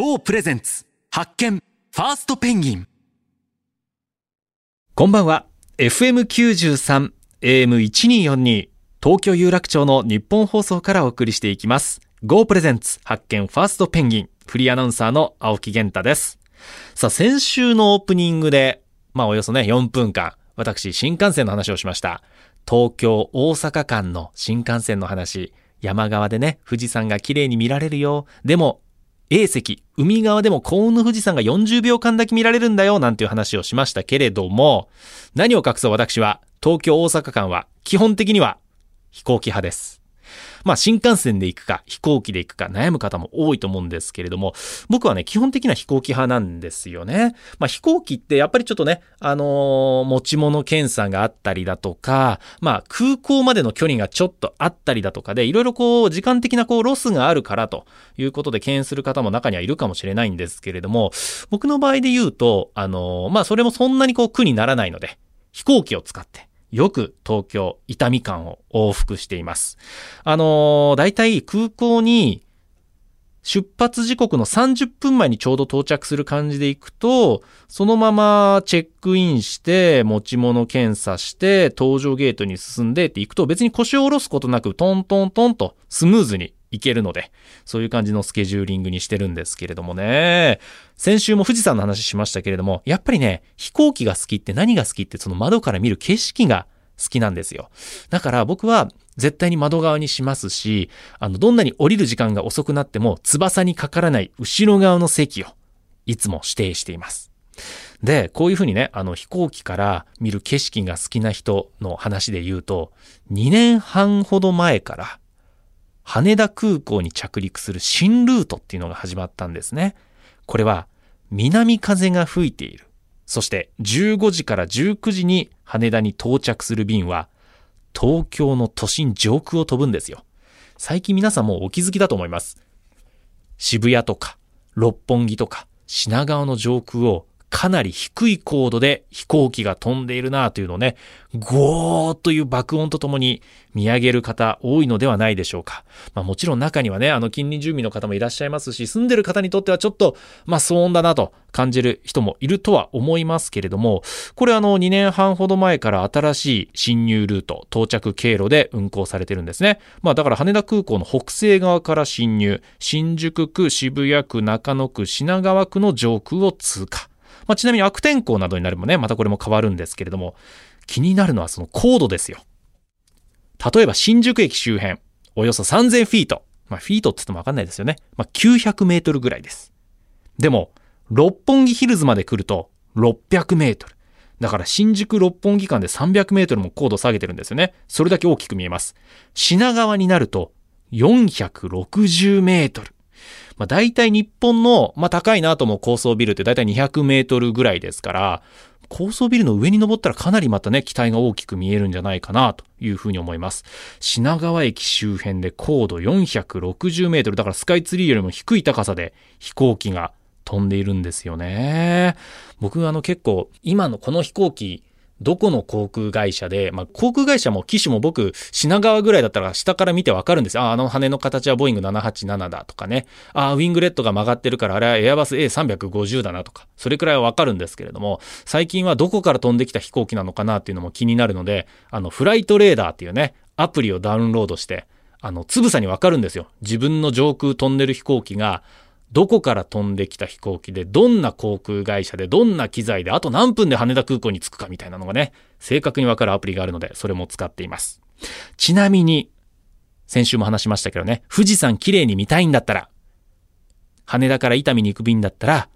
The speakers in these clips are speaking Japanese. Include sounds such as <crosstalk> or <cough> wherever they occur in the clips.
GO プレゼンツ発見ファーストペンギンこんばんは。FM93、AM1242、東京有楽町の日本放送からお送りしていきます。Go プレゼンツ発見ファーストペンギン、フリーアナウンサーの青木源太です。さあ、先週のオープニングで、まあおよそね、4分間、私、新幹線の話をしました。東京、大阪間の新幹線の話、山側でね、富士山が綺麗に見られるよ。でも、A 席、海側でも幸運の富士山が40秒間だけ見られるんだよ、なんていう話をしましたけれども、何を隠そう私は、東京大阪間は、基本的には飛行機派です。まあ新幹線で行くか飛行機で行くか悩む方も多いと思うんですけれども、僕はね、基本的な飛行機派なんですよね。まあ飛行機ってやっぱりちょっとね、あのー持ち物検査があったりだとか、まあ空港までの距離がちょっとあったりだとかで、いろいろこう時間的なこうロスがあるからということで敬遠する方も中にはいるかもしれないんですけれども、僕の場合で言うと、あのーまあそれもそんなにこう苦にならないので、飛行機を使って、よく東京、伊丹間を往復しています。あのー、大体空港に出発時刻の30分前にちょうど到着する感じで行くと、そのままチェックインして、持ち物検査して、搭乗ゲートに進んでって行くと、別に腰を下ろすことなくトントントンとスムーズに行けるので、そういう感じのスケジューリングにしてるんですけれどもね。先週も富士山の話しましたけれども、やっぱりね、飛行機が好きって何が好きってその窓から見る景色が好きなんですよ。だから僕は絶対に窓側にしますし、あの、どんなに降りる時間が遅くなっても翼にかからない後ろ側の席をいつも指定しています。で、こういうふうにね、あの飛行機から見る景色が好きな人の話で言うと、2年半ほど前から羽田空港に着陸する新ルートっていうのが始まったんですね。これは南風が吹いている。そして15時から19時に羽田に到着する便は東京の都心上空を飛ぶんですよ。最近皆さんもお気づきだと思います。渋谷とか六本木とか品川の上空をかなり低い高度で飛行機が飛んでいるなというのをね、ゴーという爆音とともに見上げる方多いのではないでしょうか。まあもちろん中にはね、あの近隣住民の方もいらっしゃいますし、住んでる方にとってはちょっと、まあ騒音だなと感じる人もいるとは思いますけれども、これあの2年半ほど前から新しい侵入ルート、到着経路で運行されてるんですね。まあだから羽田空港の北西側から侵入、新宿区、渋谷区、中野区、品川区の上空を通過。まあ、ちなみに悪天候などになればね、またこれも変わるんですけれども、気になるのはその高度ですよ。例えば新宿駅周辺、およそ3000フィート。まあ、フィートって言ってもわかんないですよね。まあ、900メートルぐらいです。でも、六本木ヒルズまで来ると600メートル。だから新宿六本木間で300メートルも高度下げてるんですよね。それだけ大きく見えます。品川になると460メートル。まあ、大体日本の、まあ、高いなと思う高層ビルって大体200メートルぐらいですから、高層ビルの上に登ったらかなりまたね、機体が大きく見えるんじゃないかなというふうに思います。品川駅周辺で高度460メートル、だからスカイツリーよりも低い高さで飛行機が飛んでいるんですよね。僕あの結構、今のこの飛行機、どこの航空会社で、まあ、航空会社も機種も僕、品川ぐらいだったら下から見てわかるんですよ。あ、あの羽の形はボーイング787だとかね。あ、ウィングレットが曲がってるからあれはエアバス A350 だなとか。それくらいはわかるんですけれども、最近はどこから飛んできた飛行機なのかなっていうのも気になるので、あの、フライトレーダーっていうね、アプリをダウンロードして、あの、つぶさにわかるんですよ。自分の上空飛んでる飛行機が、どこから飛んできた飛行機で、どんな航空会社で、どんな機材で、あと何分で羽田空港に着くかみたいなのがね、正確にわかるアプリがあるので、それも使っています。ちなみに、先週も話しましたけどね、富士山綺麗に見たいんだったら、羽田から伊丹に行く便だったら、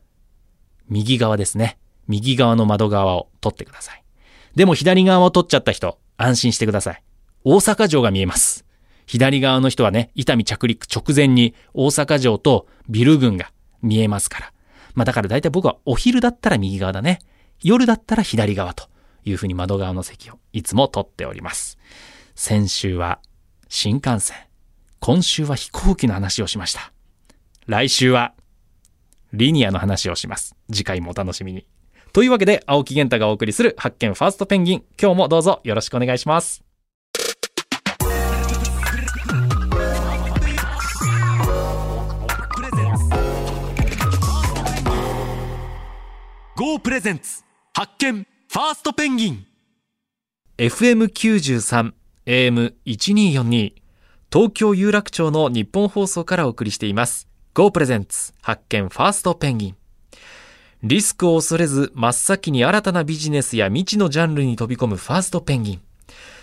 右側ですね。右側の窓側を取ってください。でも左側を取っちゃった人、安心してください。大阪城が見えます。左側の人はね、伊丹着陸直前に大阪城とビル群が見えますから。まあだから大体僕はお昼だったら右側だね。夜だったら左側というふうに窓側の席をいつも取っております。先週は新幹線。今週は飛行機の話をしました。来週はリニアの話をします。次回もお楽しみに。というわけで、青木源太がお送りする発見ファーストペンギン。今日もどうぞよろしくお願いします。GO プレゼンツ発見ファーストペンギン。FM93 AM1242 東京有楽町の日本放送からお送りしています。Go プレゼンツ発見ファーストペンギン。リスクを恐れず真っ先に新たなビジネスや未知のジャンルに飛び込むファーストペンギン。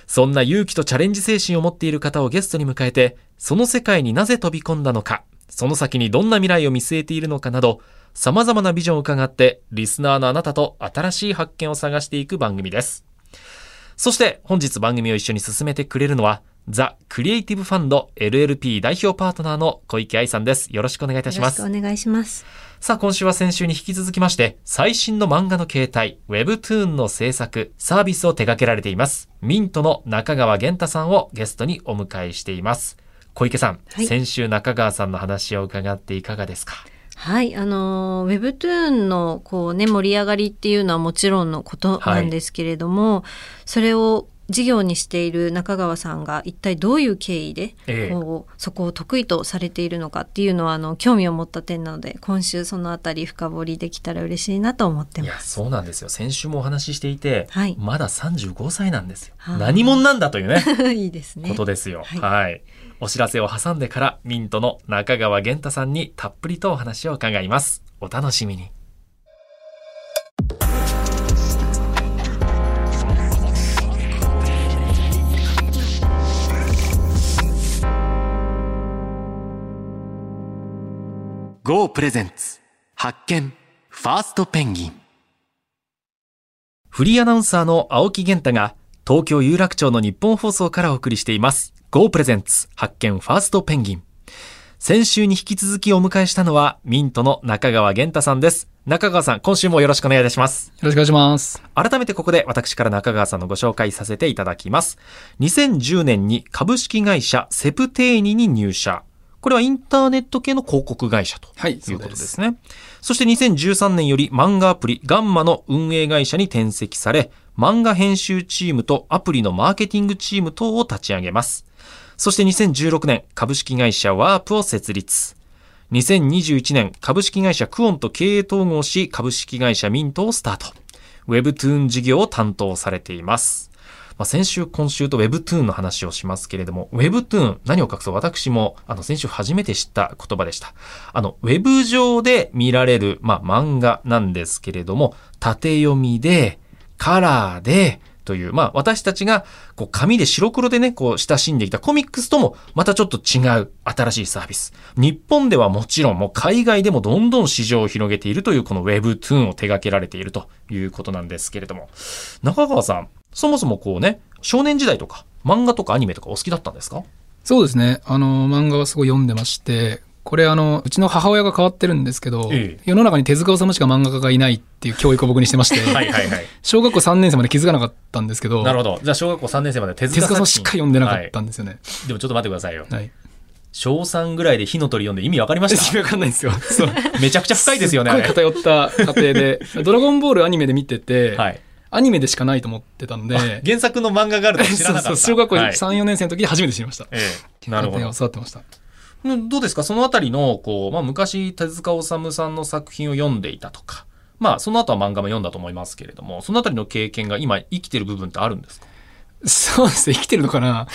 そんな勇気とチャレンジ精神を持っている方をゲストに迎えてその世界になぜ飛び込んだのか。その先にどんな未来を見据えているのかなど様々なビジョンを伺ってリスナーのあなたと新しい発見を探していく番組ですそして本日番組を一緒に進めてくれるのは、ザ・クリエイティブファンド LLP 代表パートナーの小池愛さんです。よろしくお願いいたします。よろしくお願いします。さあ今週は先週に引き続きまして、最新の漫画の形態、Webtoon の制作、サービスを手掛けられています。ミントの中川玄太さんをゲストにお迎えしています。小池さん、はい先週中川さんの話を伺っていかがですか？はい、あの、Webtoon のこうね、盛り上がりっていうのはもちろんのことなんですけれども、それを事業にしている中川さんが一体どういう経緯で、ええこうそこを得意とされているのかっていうのはあの興味を持った点なので今週そのあたり深掘りできたら嬉しいなと思っていや、ます。そうなんですよ。先週もお話ししていて、はいまだ35歳なんですよ。はあ何者なんだというね。<laughs> いいですね。ことですよ。は、はいいお知らせを挟んでから、ミントの中川玄太さんにたっぷりとお話を伺います。お楽しみに。ゴープレゼンツ発見ファーストペンギンフリーアナウンサーの青木玄太が、東京有楽町の日本放送からお送りしています。Go プレゼンツ発見ファーストペンギン。先週に引き続きお迎えしたのは、ミントの中川玄太さんです。中川さん、今週もよろしくお願いいたします。よろしくお願いします。改めてここで私から中川さんのご紹介させていただきます。2010年に株式会社セプテーニに入社。これはインターネット系の広告会社とはいいうことですね。そして2013年より漫画アプリガンマの運営会社に転籍され、漫画編集チームとアプリのマーケティングチーム等を立ち上げます。そして2016年株式会社ワープを設立。2021年株式会社クオンと経営統合し株式会社ミントをスタート。Webtoon 事業を担当されています。まあ、先週、今週と Webtoon の話をしますけれども、Webtoon、何を隠そう、私も、あの、先週初めて知った言葉でした。あの、Web 上で見られる、まあ、漫画なんですけれども、縦読みで、カラーで、という、まあ、私たちが、こう、紙で白黒でね、こう、親しんできたコミックスとも、またちょっと違う、新しいサービス。日本ではもちろん、もう海外でもどんどん市場を広げているという、この Webtoon を手掛けられているということなんですけれども、中川さん、そもそもこうね、少年時代とか、漫画とかアニメとかお好きだったんですか？そうですね。あの、漫画はすごい読んでまして、これあの、うちの母親が変わってるんですけど、ええ世の中に手塚治虫しか漫画家がいないっていう教育を僕にしてまして、はいはいはい。小学校3年生まで気づかなかったんですけど、なるほど。じゃあ小学校3年生まで手手塚塚作品さんしか読んでなかったはんですよね。いでもちょっと待ってくださいよ。はい。小3ぐらいで火の鳥読んで意味わかりましわかんないんですよ。<laughs> めちゃくちゃ深いですよね、あすっごいれ。偏った家庭で、<laughs> ドラゴンボールアニメで見てて、はい。アニメでしかないと思ってたんで、原作の漫画があると知らなかった。そうそう小学校はい3、4年生の時に初めて知りました。ええ、なるほど家庭を。育ってました。うんどうですか？そのあたりの、こう、まあ、昔、手塚治虫さんの作品を読んでいたとか、まあ、その後は漫画も読んだと思いますけれども、そのあたりの経験が今生きてる部分ってあるんですか？そうですね、生きてるのかな？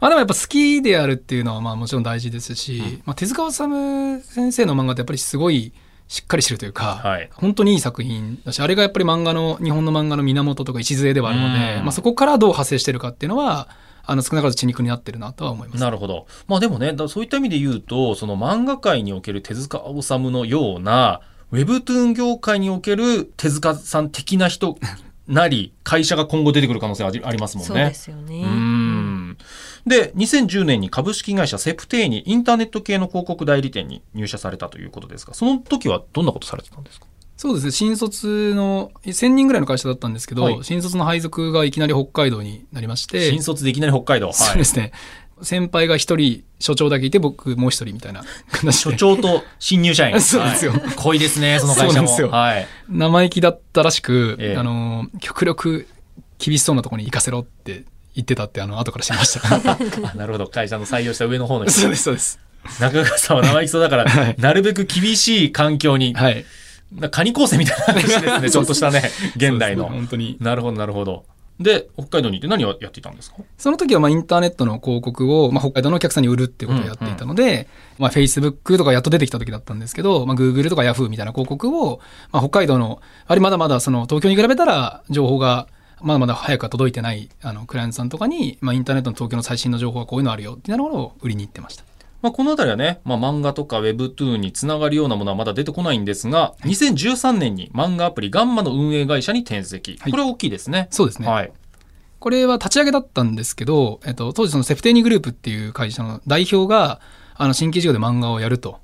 まあでもやっぱ好きであるっていうのはまあもちろん大事ですし、まあ手塚治虫先生の漫画ってやっぱりすごいしっかりしてるというか、はい。本当にいい作品だし、あれがやっぱり漫画の、日本の漫画の源とか礎ではあるのでう、ん。まあそこからどう派生してるかっていうのは、あの少なからず血肉になってるなとは思います。なるほど。まあでもね、だそういった意味で言うと、その漫画界における手塚治虫のような、ウェブトゥーン業界における手塚さん的な人なり、会社が今後出てくる可能性ありありますもんね。そうですよね。うーんで、2010年に株式会社セプテーにインターネット系の広告代理店に入社されたということですが、その時はどんなことされてたんですか？そうですね、新卒の、1000人ぐらいの会社だったんですけど、はい新卒の配属がいきなり北海道になりまして、新卒でいきなり北海道。はい。そうですね、先輩が一人、所長だけいて、僕もう一人みたいな形所で。長と新入社員。<laughs> そうですよはい濃いですね、その会社も。ですよはい。生意気だったらしく、ええあの、極力厳しそうなところに行かせろって言ってたって、あの、後から知りました。<laughs> あなるほど。会社の採用した上の方の人そうです、そうです。中川さんは生意気そうだから、はいなるべく厳しい環境にはい。なカニ構成みたいな話ですね。<laughs> ちょっとしたね、現代の。本当に。なるほど、なるほど。で、北海道に行って何をやっていたんですか？その時はまあインターネットの広告を、まあ、北海道のお客さんに売るっていうことをやっていたので、まあ Facebook とかやっと出てきた時だったんですけど、まあ Google とか Yahoo みたいな広告を、まあ北海道の、あれまだまだその東京に比べたら情報がまだまだ早くは届いてないあのクライアントさんとかに、まあインターネットの東京の最新の情報はこういうのあるよっていうのを売りに行ってました。まあ、このあたりはね、まあ、漫画とか Webtoon につながるようなものはまだ出てこないんですが、2013年に漫画アプリガンマの運営会社に転籍。はいこれは大きいですね。そうですね。はい。これは立ち上げだったんですけど、えっと、当時そのセフテーニグループっていう会社の代表が、あの、新規事業で漫画をやると。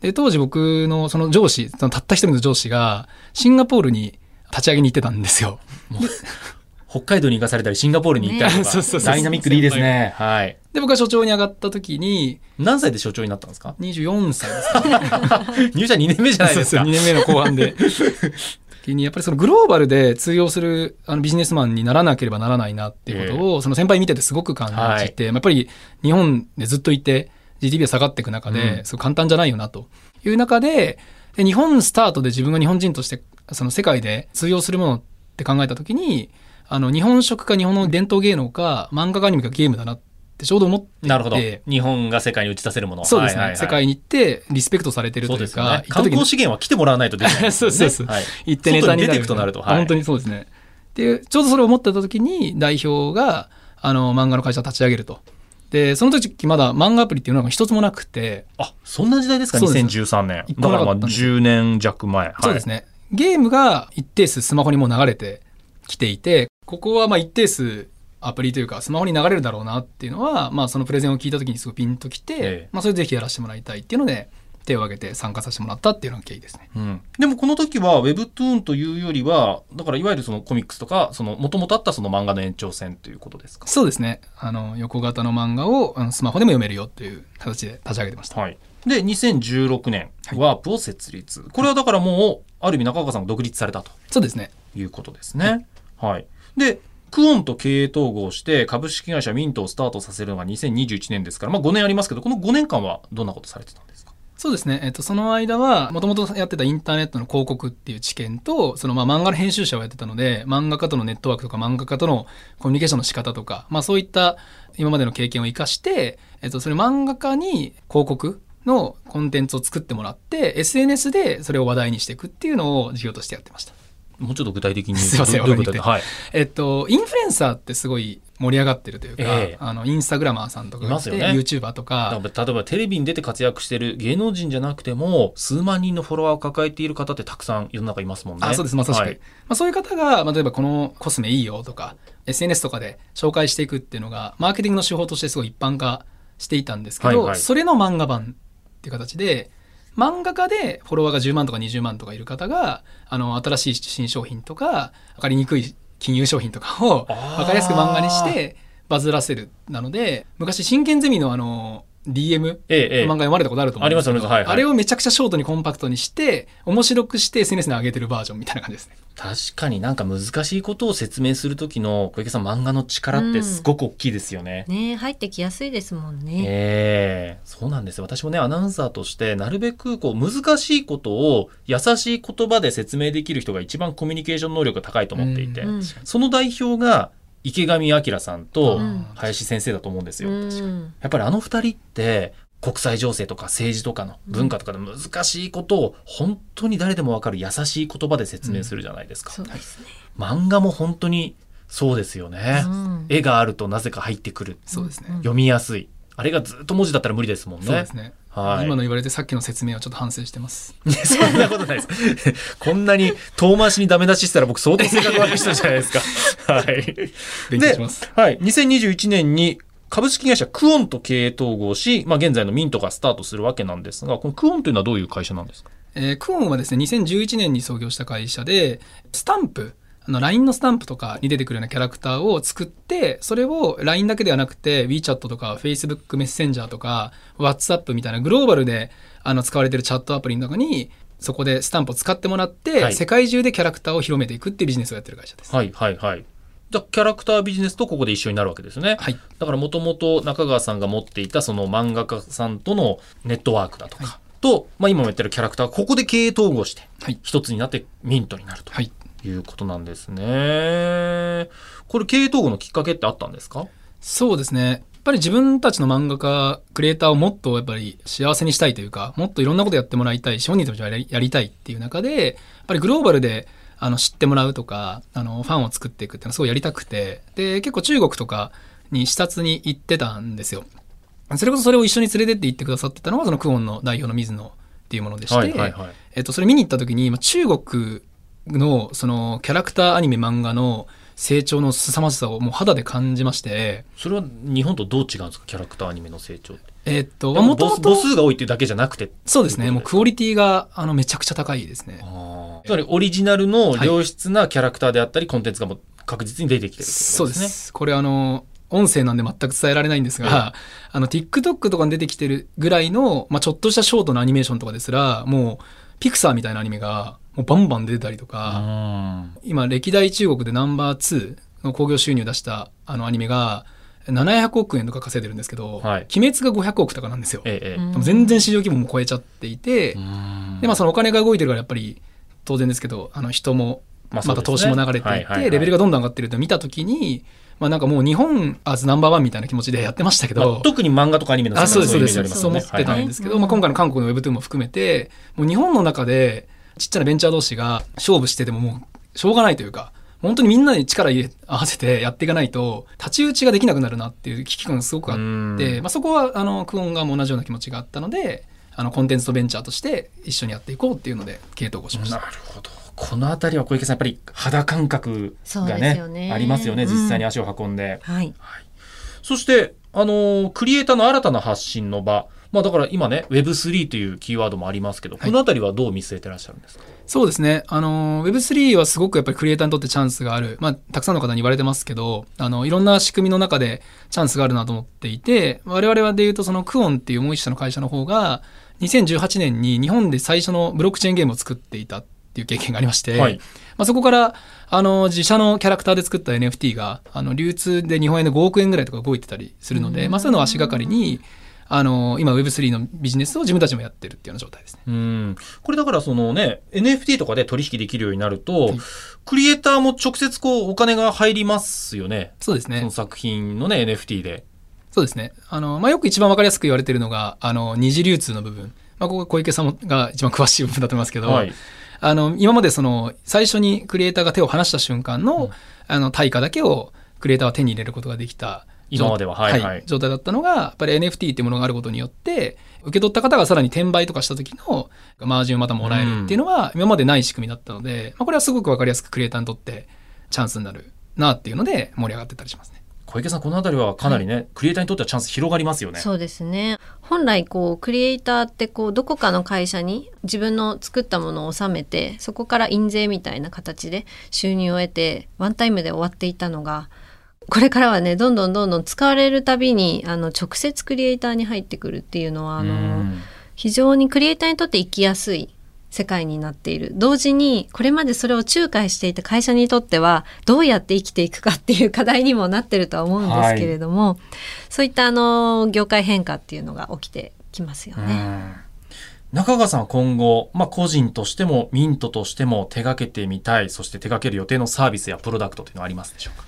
で、当時僕のその上司、そのたった一人の上司が、シンガポールに立ち上げに行ってたんですよ。<laughs> 北海道に行かされたり、シンガポールに行ったりとねか、<laughs> そうそうそうダイナミックでいいですね。はい。で、僕が所長に上がった時に、何歳で所長になったんですか？24歳ですかね。<laughs> 入社2年目じゃないですか。2年目の後半で。時にやっぱりそのグローバルで通用するあのビジネスマンにならなければならないなっていうことを、その先輩見ててすごく感じて、まあやっぱり日本でずっといて GDP が下がっていく中で、うんすごい簡単じゃないよなという中で、で日本スタートで自分が日本人としてその世界で通用するものって考えた時に、あの日本食か日本の伝統芸能か漫画かアニメかゲームだなってちょうど思って。なるほど。日本が世界に打ち出せるもの。そうですね、はいはいはい世界に行ってリスペクトされてるといううか、そですよね。観光資源は来てもらわないとできないね。<laughs> そうそうそうはい行ってネタに出ていくとなると。はい本当にそうですね。で、ちょうどそれを思ってた時に代表が、あの、漫画の会社を立ち上げると。で、その時まだ漫画アプリっていうのが一つもなくて、あ、そんな時代ですか？そうです ?2013 年。一だからまあ個もなかったんです10年弱前。はいそうですね。ゲームが一定数スマホにもう流れてきていて、ここはまあ一定数アプリというかスマホに流れるだろうなっていうのは、まあそのプレゼンを聞いた時にすごいピンときて、ええまあそれでぜひやらせてもらいたいっていうので、手を挙げて参加させてもらったっていうのが経緯ですね。うん、でもこの時は Webtoon というよりは、だからいわゆるそのコミックスとか、その元々あったその漫画の延長線ということですか？そうですね。あの、横型の漫画をスマホでも読めるよっていう形で立ち上げてました。はい。で、2016年、ワープを設立。これはだからもう、ある意味中岡さんが独立されたとそうですね。いうことですね。はい。で、クオンと経営統合して株式会社ミントをスタートさせるのが2021年ですから、まあ5年ありますけど、この5年間はどんなことされてたんですか？そうですね。えっと、その間は、もともとやってたインターネットの広告っていう知見と、そのまあ漫画の編集者をやってたので、漫画家とのネットワークとか漫画家とのコミュニケーションの仕方とか、まあそういった今までの経験を生かして、えっと、それ漫画家に広告のコンテンツを作ってもらって、SNS でそれを話題にしていくっていうのを事業としてやってました。もうちょっと具体的に。<laughs> すいませんはい。えっと、インフルエンサーってすごい盛り上がってるというか、ええ。あの、インスタグラマーさんとかがいますよね。YouTuber とか、例えばテレビに出て活躍してる芸能人じゃなくても数万人のフォロワーを抱えている方ってたくさん世の中いますもんね。あそうです。まさしく、はいまあ、そういう方が、まあ、例えばこのコスメいいよとか SNS とかで紹介していくっていうのがマーケティングの手法としてすごい一般化していたんですけど、はいはい。それの漫画版っていう形で漫画家でフォロワーが10万とか20万とかいる方があの新しい新商品とか分かりにくい金融商品とかをあー分かりやすく漫画にしてバズらせるなので昔真剣ゼミのあの DM ええええ漫画読まれたことあると思うんですけどはいはいあれをめちゃくちゃショートにコンパクトにして面白くして SNS に上げてるバージョンみたいな感じですね。確かになんか難しいことを説明する時の小池さん漫画の力ってすごく大きいですよね。ね入ってきやすいですもんね。ええそうなんですよ。私もね、アナウンサーとして、なるべくこう難しいことを優しい言葉で説明できる人が一番コミュニケーション能力が高いと思っていて、うんその代表が池上彰さんとうん林先生だと思うんですよ。うんやっぱりあの二人って国際情勢とか政治とかの文化とかで難しいことを本当に誰でもわかる優しい言葉で説明するじゃないですか。そうですね。漫画も本当にそうですよね。うん絵があるとなぜか入ってくる。そうですね。読みやすい。あれがずっと文字だったら無理ですもんね。そうですね。はい今の言われてさっきの説明をちょっと反省してます。そんなことないです。<laughs> こんなに遠回しにダメ出ししたら僕相当性格悪い人じゃないですか。はい。勉強します。はい。2021年に株式会社クオンと経営統合し、まあ現在のミントがスタートするわけなんですが、このクオンというのはどういう会社なんですか？えークオンはですね、2011年に創業した会社で、スタンプ、あの、LINE のスタンプとかに出てくるようなキャラクターを作って、それを LINE だけではなくて、WeChat とか Facebook メッセンジャーとか、WhatsApp みたいなグローバルであの使われてるチャットアプリの中に、そこでスタンプを使ってもらって、はい世界中でキャラクターを広めていくっていうビジネスをやってる会社です。はいはいはい。じゃあキャラクタービジネスとここで一緒になるわけですね。はい。だからもともと中川さんが持っていたその漫画家さんとのネットワークだとか、と、まあ、今もやってるキャラクター、ここで経営統合してはい、一つになってミントになるとはい。いうことなんですね。これ経営統合のきっかけってあったんですか？そうですね。やっぱり自分たちの漫画家、クリエイターをもっとやっぱり幸せにしたいというか、もっといろんなことやってもらいたいし、本人たちもやりやりたいっていう中で、やっぱりグローバルであの知ってもらうとか、あのファンを作っていくっていうのはすごいやりたくて、で、結構中国とかに視察に行ってたんですよ。それこそそれを一緒に連れてって行ってくださってたのが、そのクオンの代表の水野っていうものでして、はいはいはい。えっと、それ見に行った時に、まあ中国のそのキャラクターアニメ漫画の成長の凄まじさをもう肌で感じまして、それは日本とどう違うんですか？キャラクターアニメの成長って。えっと、でもともと、母数が多いっていうだけじゃなくて。そうですね、もうクオリリティが、あの、めちゃくちゃ高いですね。つまりオリジナルの良質なキャラクターであったり、コンテンツがもう確実に出てきてるってね。そうです。これあの、音声なんで全く伝えられないんですが、あの、TikTok とかに出てきてるぐらいの、まあ、ちょっとしたショートのアニメーションとかですら、もう、ピクサーみたいなアニメが、もうバンバン出てたりとか、うん今、歴代中国でナンバー2の興行収入出したあのアニメが、700億円とか稼いでるんですけど、はい。鬼滅が500億とかなんですよ。ええ全然市場規模も超えちゃっていて、うん。で、まあそのお金が動いてるからやっぱり当然ですけど、あの人も、また投資も流れていて、レベルがどんどん上がってると見たときに、まあなんかもう日本アズナンバーワンみたいな気持ちでやってましたけまあど、特に漫画とかアニメのあ、そうです、そうです。そう思ってたんですけど、はいはいまあ今回の韓国の Webtoon も含めて、もう日本の中でちっちゃなベンチャー同士が勝負しててももうしょうがないというか、本当にみんなに力入れ合わせてやっていかないと、太刀打ちができなくなるなっていう危機感がすごくあっうんて、まあそこは、あの、クオン側も同じような気持ちがあったので、あの、コンテンツとベンチャーとして一緒にやっていこうっていうので、系統合しましなた。るほど。このあたりは小池さん、やっぱり肌感覚がねねありますよね、実際に足を運んで。はい。そして、あのークリエイターの新たな発信の場。まあだから今ね、Web3 というキーワードもありますけど、いこのあたりはどう見据えてらっしゃるんですか？そうですね。あの、Web3 はすごくやっぱりクリエイターにとってチャンスがある。まあ、たくさんの方に言われてますけど、あの、いろんな仕組みの中でチャンスがあるなと思っていて、我々はで言うとそのクオンっていうもう一社の会社の方が、2018年に日本で最初のブロックチェーンゲームを作っていたっていう経験がありまして、はいまあ、そこから、あの、自社のキャラクターで作った NFT が、あの、流通で日本円で5億円ぐらいとか動いてたりするので、まあ、そういうのを足がかりに、あの、今 Web3 のビジネスを自分たちもやってるっていうような状態ですね。うん。これだからそのね、NFT とかで取引できるようになると、いクリエイターも直接こうお金が入りますよね。そうですねその。作品のね、NFT で。そうですね。あの、まあ、よく一番わかりやすく言われているのが、あの、二次流通の部分。まあ、ここ小池さんが一番詳しい部分だと思いますけど、はい。あの、今までその、最初にクリエイターが手を離した瞬間の、あの、対価だけをクリエイターは手に入れることができた。今までははいはい状態だったのが、やっぱり NFT っていうものがあることによって、受け取った方がさらに転売とかした時のマージンをまたもらえるっていうのは、今までない仕組みだったので、まあ、これはすごくわかりやすくクリエイターにとってチャンスになるなっていうので盛り上がってたりしますね。小池さん、このあたりはかなりね、クリエイターにとってはチャンス広がりますよね。そうですね。本来こうクリエイターってこうどこかの会社に自分の作ったものを納めてそこから印税みたいな形で収入を得てワンタイムで終わっていたのがこれからはねどんどんどんどん使われるたびにあの直接クリエイターに入ってくるっていうのはあうのん。非常にクリエイターにとって生きやすい世界になっている。同時にこれまでそれを仲介していた会社にとってはどうやって生きていくかっていう課題にもなってるとは思うんですけれども、そういったあの業界変化っていうのが起きてきますよね。うん。中川さんは今後、まあ、個人としてもミントとしても手掛けてみたい、そして手掛ける予定のサービスやプロダクトというのはありますでしょうか？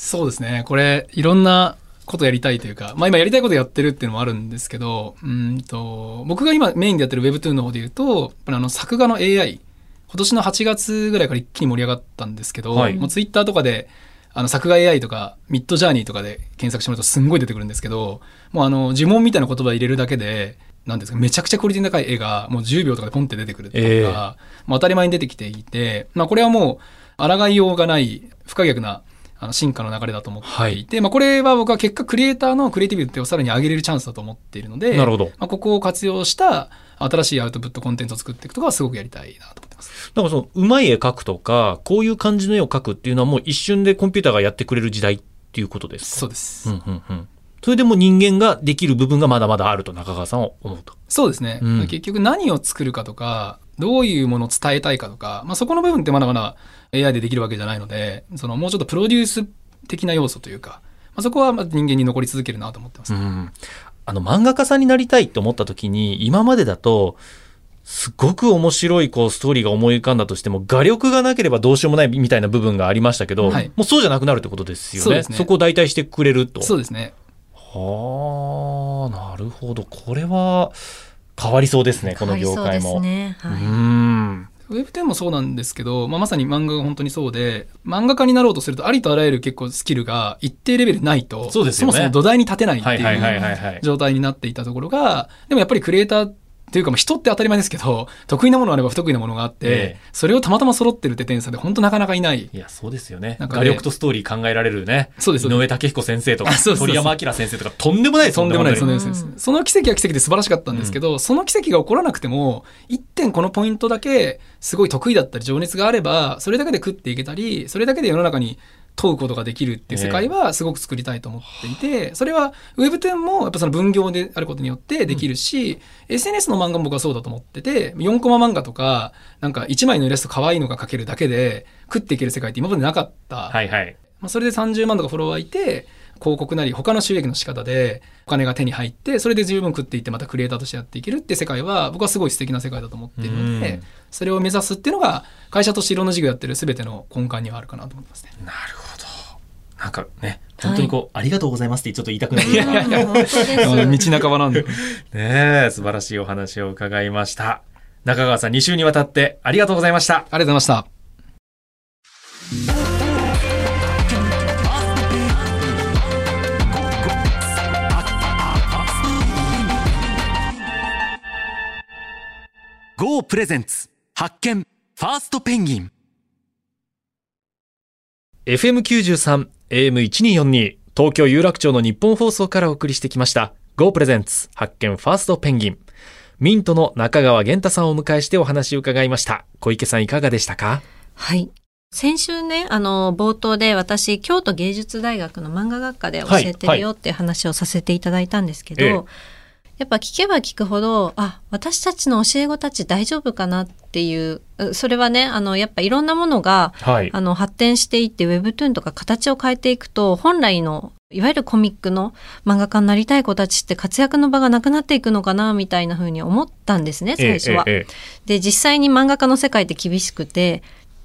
そうですね。これ、いろんなことやりたいというか、まあ今やりたいことやってるっていうのもあるんですけど、うんと、僕が今メインでやってる Webtoon の方で言うと、あの作画の AI、今年の8月ぐらいから一気に盛り上がったんですけど、はいもう Twitter とかで、あの作画 AI とか、ミッドジャーニーとかで検索してもらうとすんごい出てくるんですけど、もうあの呪文みたいな言葉入れるだけで、なんですか、めちゃくちゃクオリティの高い絵がもう10秒とかでポンって出てくるっていうのが、もう当たり前に出てきていて、まあこれはもう、抗いようがない不可逆なあの進化の流れだと思っていて、まあこれは僕は結果クリエイターのクリエイティビティをさらに上げれるチャンスだと思っているので、なるほどまあ、ここを活用した新しいアウトプットコンテンツを作っていくとかはすごくやりたいなと思ってます。だからその、うまい絵描くとか、こういう感じの絵を描くっていうのはもう一瞬でコンピューターがやってくれる時代っていうことですか？そうです。うんうんうん。それでも人間ができる部分がまだまだあると中川さんは思うと。そうですね、うん結局何を作るかとか、どういうものを伝えたいかとか、まあ、そこの部分ってまだまだ AI でできるわけじゃないので、そのもうちょっとプロデュース的な要素というか、まあ、そこはまあ人間に残り続けるなと思ってます。うん。あの漫画家さんになりたいと思った時に、今までだと、すごく面白いこうストーリーが思い浮かんだとしても、画力がなければどうしようもないみたいな部分がありましたけど、はいもうそうじゃなくなるってことですよね。そねこを代替してくれると。そうですね。はあ、なるほど。これは変わりそうですね、この業界も。そうですね。うはい。ん。ウェブ10もそうなんですけど、まあ、まさに漫画が本当にそうで、漫画家になろうとすると、ありとあらゆる結構スキルが一定レベルないと、そうですよねもそも土台に立てないってはいう。状態になっていたところが、でもやっぱりクリエイターっていうか、まあ人って当たり前ですけど、<laughs> 得意なものがあれば不得意なものがあって、ええ。それをたまたま揃ってるって点差で本当なかなかいない。いや、そうですよね。なんかね。画力とストーリー考えられるね。そうです。井上武彦先生とか <laughs> 鳥山明先生とかとんでもないとんでもないです、とんで本もないです。うんその奇跡は奇跡で素晴らしかったんですけど、その奇跡が起こらなくても、一点このポイントだけすごい得意だったり情熱があれば、それだけで食っていけたり、それだけで世の中に問うことができるっていう世界はすごく作りたいと思っていて、それは Web10 もやっぱその分業であることによってできるし、SNS の漫画も僕はそうだと思ってて、4コマ漫画とか、なんか1枚のイラスト可愛いのが描けるだけで食っていける世界って今までなかった。はいはい。まあ、それで30万とかフォロワーいて、広告なり他の収益の仕方でお金が手に入って、それで十分食っていってまたクリエイターとしてやっていけるって世界は僕はすごい素敵な世界だと思っているのうんで、それを目指すっていうのが会社としていろんな事業やってる全ての根幹にはあるかなと思ってますね。なるほど。なんかね、本当にこう、ありがとうございますってちょっと言いたくなる。い。<laughs> 道半ばなんで。ねえ、素晴らしいお話を伺いました。中川さん2週にわたってありがとうございました。ありがとうございました。GO プレゼンツ発見ファーストペンギン FM93、AM1242、東京有楽町の日本放送からお送りしてきました。Go プレゼンツ発見ファーストペンギン。ミントの中川源太さんをお迎えしてお話を伺いました。小池さんいかがでしたか？はい。先週ね、あの、冒頭で私、京都芸術大学の漫画学科で教えてるよって話をさせていただいたんですけど、ええやっぱ聞けば聞くほど、あ、私たちの教え子たち大丈夫かなっていう、うそれはね、あの、やっぱいろんなものが、はい。あの、発展していって、Webtoon とか形を変えていくと、本来の、いわゆるコミックの漫画家になりたい子たちって活躍の場がなくなっていくのかな、みたいな風に思ったんですね、最初は。えええで実際に漫画家の世界って厳しくて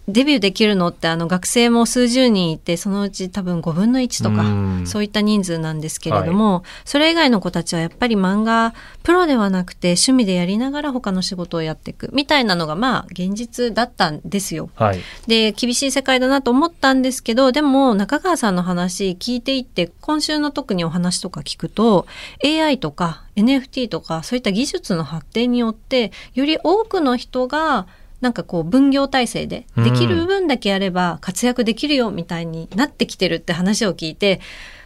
デビューできるのってあの学生も数十人いてそのうち多分5分の1とかうんそういった人数なんですけれども、それ以外の子たちはやっぱり漫画プロではなくて趣味でやりながら他の仕事をやっていくみたいなのがまあ現実だったんですよ。えはい。で厳しい世界だなと思ったんですけどでも中川さんの話聞いていって今週の特にお話とか聞くと AI とか NFT とかそういった技術の発展によってより多くの人がなんかこう分業体制でできる部分だけやれば活躍できるよみたいになってきてるって話を聞いて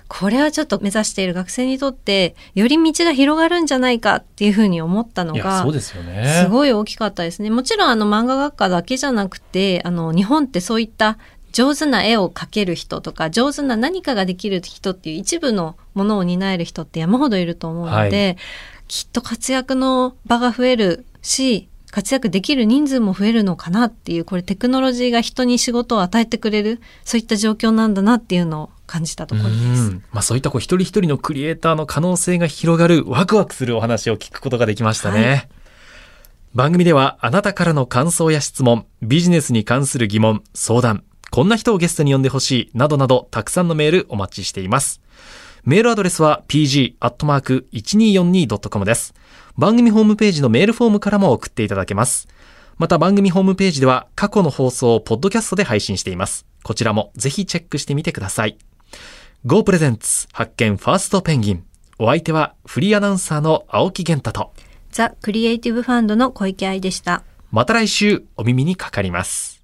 これはちょっと目指している学生にとってより道が広がるんじゃないかっていうふうに思ったのがそうですよね。すごい大きかったですね。もちろんあの漫画学科だけじゃなくて、あの日本ってそういった上手な絵を描ける人とか上手な何かができる人っていう一部のものを担える人って山ほどいると思うので、きっと活躍の場が増えるし活躍できる人数も増えるのかなっていうこれテクノロジーが人に仕事を与えてくれるそういった状況なんだなっていうのを感じたところです。うんまあそういったこう一人一人のクリエイターの可能性が広がるワクワクするお話を聞くことができましたね。はい番組ではあなたからの感想や質問、ビジネスに関する疑問、相談、こんな人をゲストに呼んでほしいなどなどたくさんのメールお待ちしています。メールアドレスは pg.1242.com です。番組ホームページのメールフォームからも送っていただけます。また番組ホームページでは過去の放送をポッドキャストで配信しています。こちらもぜひチェックしてみてください。Go プレゼンツ発見ファーストペンギン。お相手はフリーアナウンサーの青木源太と、ザ・クリエイティブファンドの小池愛でした。また来週お耳にかかります。